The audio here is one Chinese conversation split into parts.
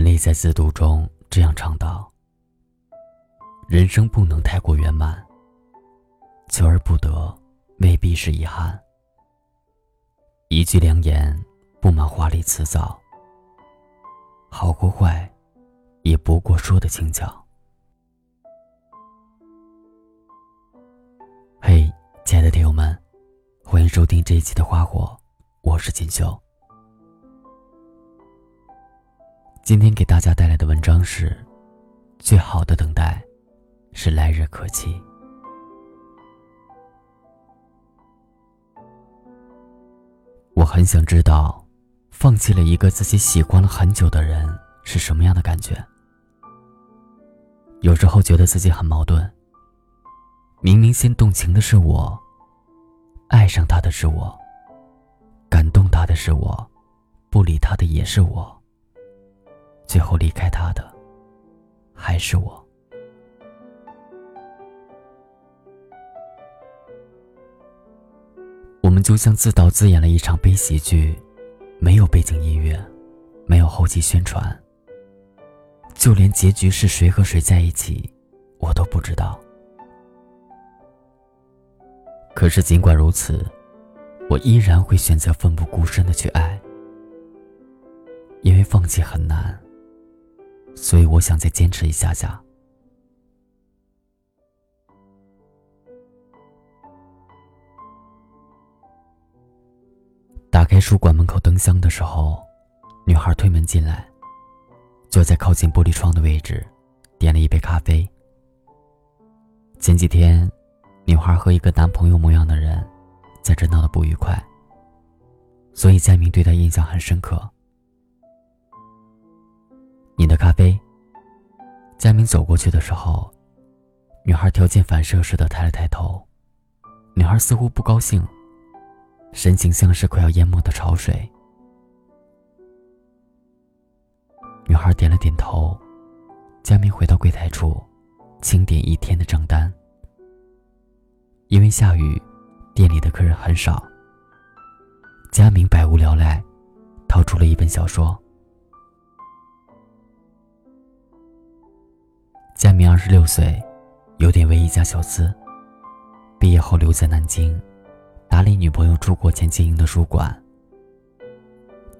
陈丽在自读中这样唱道：“人生不能太过圆满，求而不得，未必是遗憾。一句良言，布满华丽辞藻，好或坏，也不过说的轻巧。”嘿，亲爱的听友们，欢迎收听这一期的《花火》，我是锦绣。今天给大家带来的文章是：最好的等待，是来日可期。我很想知道，放弃了一个自己喜欢了很久的人是什么样的感觉。有时候觉得自己很矛盾。明明先动情的是我，爱上他的是我，感动他的是我，不理他的也是我。最后离开他的，还是我。我们就像自导自演了一场悲喜剧，没有背景音乐，没有后期宣传，就连结局是谁和谁在一起，我都不知道。可是尽管如此，我依然会选择奋不顾身的去爱，因为放弃很难。所以我想再坚持一下下。打开书馆门口灯箱的时候，女孩推门进来，坐在靠近玻璃窗的位置，点了一杯咖啡。前几天，女孩和一个男朋友模样的人在这闹得不愉快，所以佳明对她印象很深刻。你的咖啡。佳明走过去的时候，女孩条件反射似的抬了抬头。女孩似乎不高兴，神情像是快要淹没的潮水。女孩点了点头。佳明回到柜台处，清点一天的账单。因为下雨，店里的客人很少。佳明百无聊赖，掏出了一本小说。佳明二十六岁，有点为一家小资。毕业后留在南京，打理女朋友出国前经营的书馆。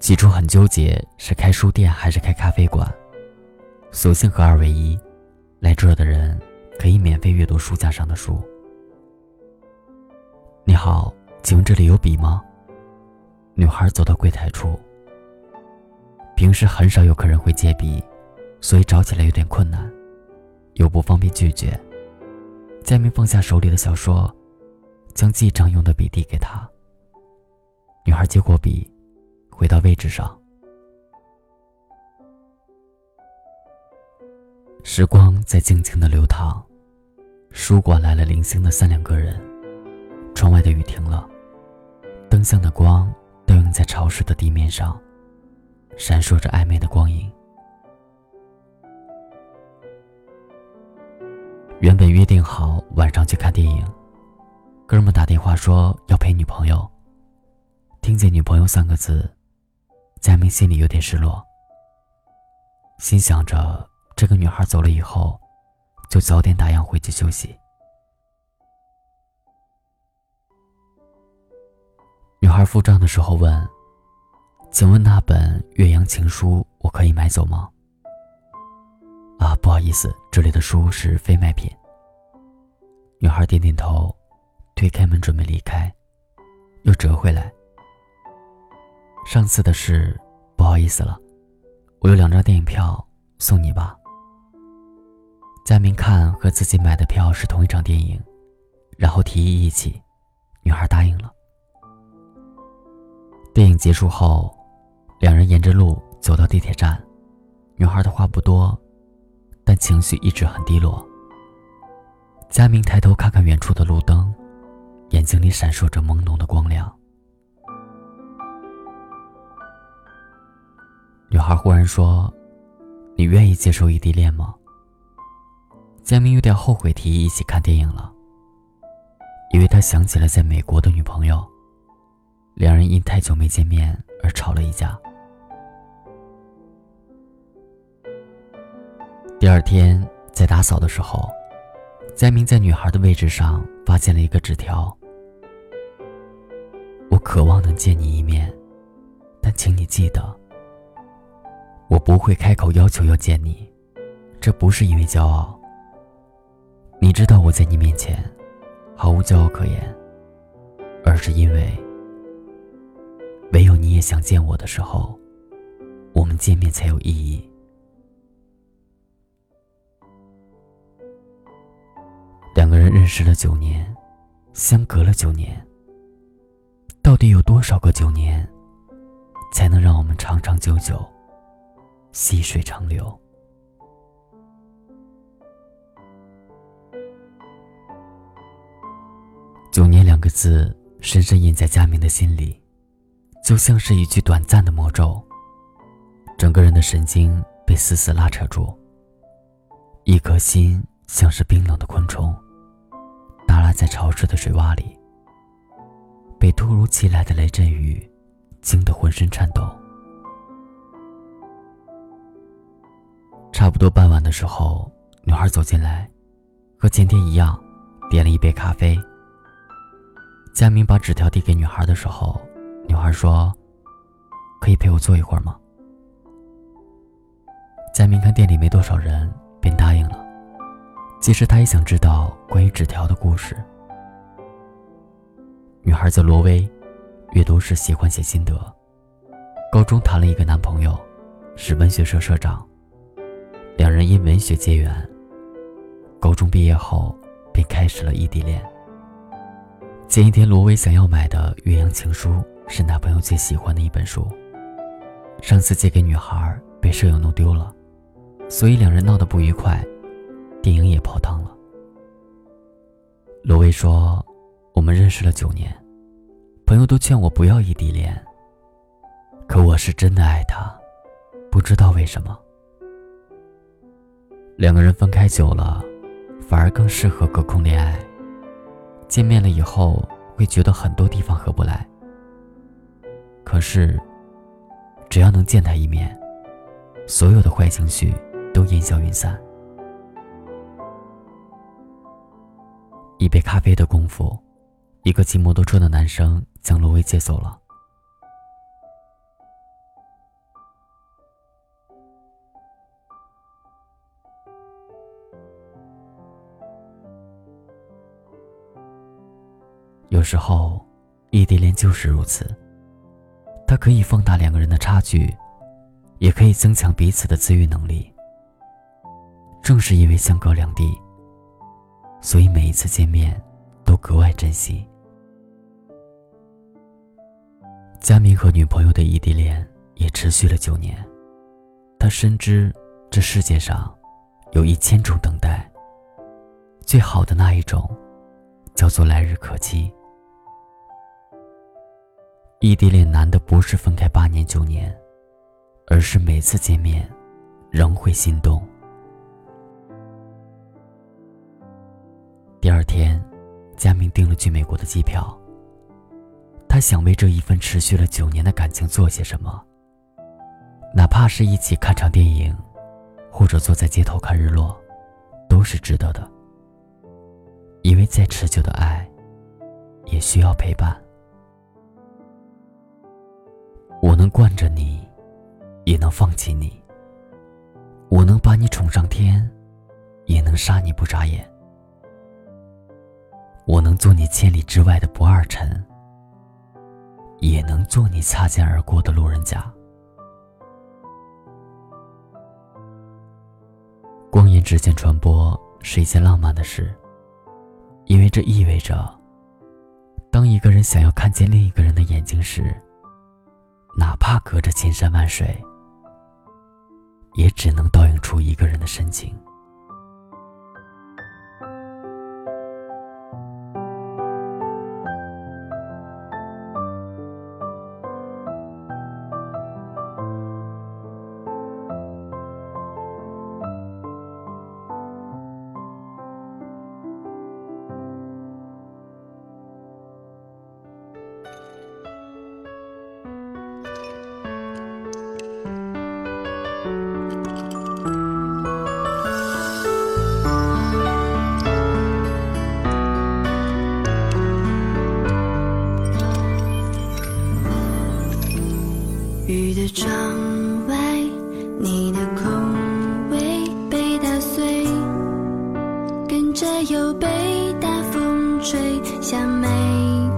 起初很纠结，是开书店还是开咖啡馆，索性合二为一。来这儿的人可以免费阅读书架上的书。你好，请问这里有笔吗？女孩走到柜台处。平时很少有客人会借笔，所以找起来有点困难。又不方便拒绝，佳明放下手里的小说，将记账用的笔递给他。女孩接过笔，回到位置上。时光在静静的流淌，书馆来了零星的三两个人。窗外的雨停了，灯箱的光倒映在潮湿的地面上，闪烁着暧昧的光影。原本约定好晚上去看电影，哥们打电话说要陪女朋友。听见“女朋友”三个字，佳明心里有点失落。心想着这个女孩走了以后，就早点打烊回去休息。女孩付账的时候问：“请问那本《岳阳情书》我可以买走吗？”啊，不好意思，这里的书是非卖品。女孩点点头，推开门准备离开，又折回来。上次的事，不好意思了，我有两张电影票送你吧。佳明看和自己买的票是同一场电影，然后提议一起，女孩答应了。电影结束后，两人沿着路走到地铁站，女孩的话不多。但情绪一直很低落。佳明抬头看看远处的路灯，眼睛里闪烁着朦胧的光亮。女孩忽然说：“你愿意接受异地恋吗？”佳明有点后悔提议一起看电影了，因为他想起了在美国的女朋友，两人因太久没见面而吵了一架。第二天在打扫的时候，佳明在女孩的位置上发现了一个纸条。我渴望能见你一面，但请你记得，我不会开口要求要见你，这不是因为骄傲。你知道我在你面前毫无骄傲可言，而是因为唯有你也想见我的时候，我们见面才有意义。认识了九年，相隔了九年，到底有多少个九年，才能让我们长长久久，细水长流？九年两个字深深印在佳明的心里，就像是一句短暂的魔咒，整个人的神经被死死拉扯住，一颗心。像是冰冷的昆虫，在潮湿的水洼里，被突如其来的雷阵雨惊得浑身颤抖。差不多傍晚的时候，女孩走进来，和前天一样，点了一杯咖啡。佳明把纸条递给女孩的时候，女孩说：“可以陪我坐一会儿吗？”佳明看店里没多少人，便答应了。其实他也想知道关于纸条的故事。女孩叫罗薇，阅读时喜欢写心得。高中谈了一个男朋友，是文学社社长。两人因文学结缘。高中毕业后便开始了异地恋。前一天，罗薇想要买的《岳阳情书》是男朋友最喜欢的一本书。上次借给女孩被舍友弄丢了，所以两人闹得不愉快。电影也泡汤了。罗威说：“我们认识了九年，朋友都劝我不要异地恋。可我是真的爱他，不知道为什么。两个人分开久了，反而更适合隔空恋爱。见面了以后，会觉得很多地方合不来。可是，只要能见他一面，所有的坏情绪都烟消云散。”一杯咖啡的功夫，一个骑摩托车的男生将罗威接走了。有时候，异地恋就是如此，它可以放大两个人的差距，也可以增强彼此的自愈能力。正是因为相隔两地。所以每一次见面，都格外珍惜。佳明和女朋友的异地恋也持续了九年，他深知这世界上有一千种等待，最好的那一种，叫做来日可期。异地恋难的不是分开八年九年，而是每次见面，仍会心动。第二天，佳明订了去美国的机票。他想为这一份持续了九年的感情做些什么，哪怕是一起看场电影，或者坐在街头看日落，都是值得的。因为再持久的爱，也需要陪伴。我能惯着你，也能放弃你；我能把你宠上天，也能杀你不眨眼。我能做你千里之外的不二臣，也能做你擦肩而过的路人甲。光阴直线传播是一件浪漫的事，因为这意味着，当一个人想要看见另一个人的眼睛时，哪怕隔着千山万水，也只能倒映出一个人的深情。被大风吹向美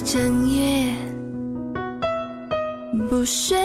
整夜不睡。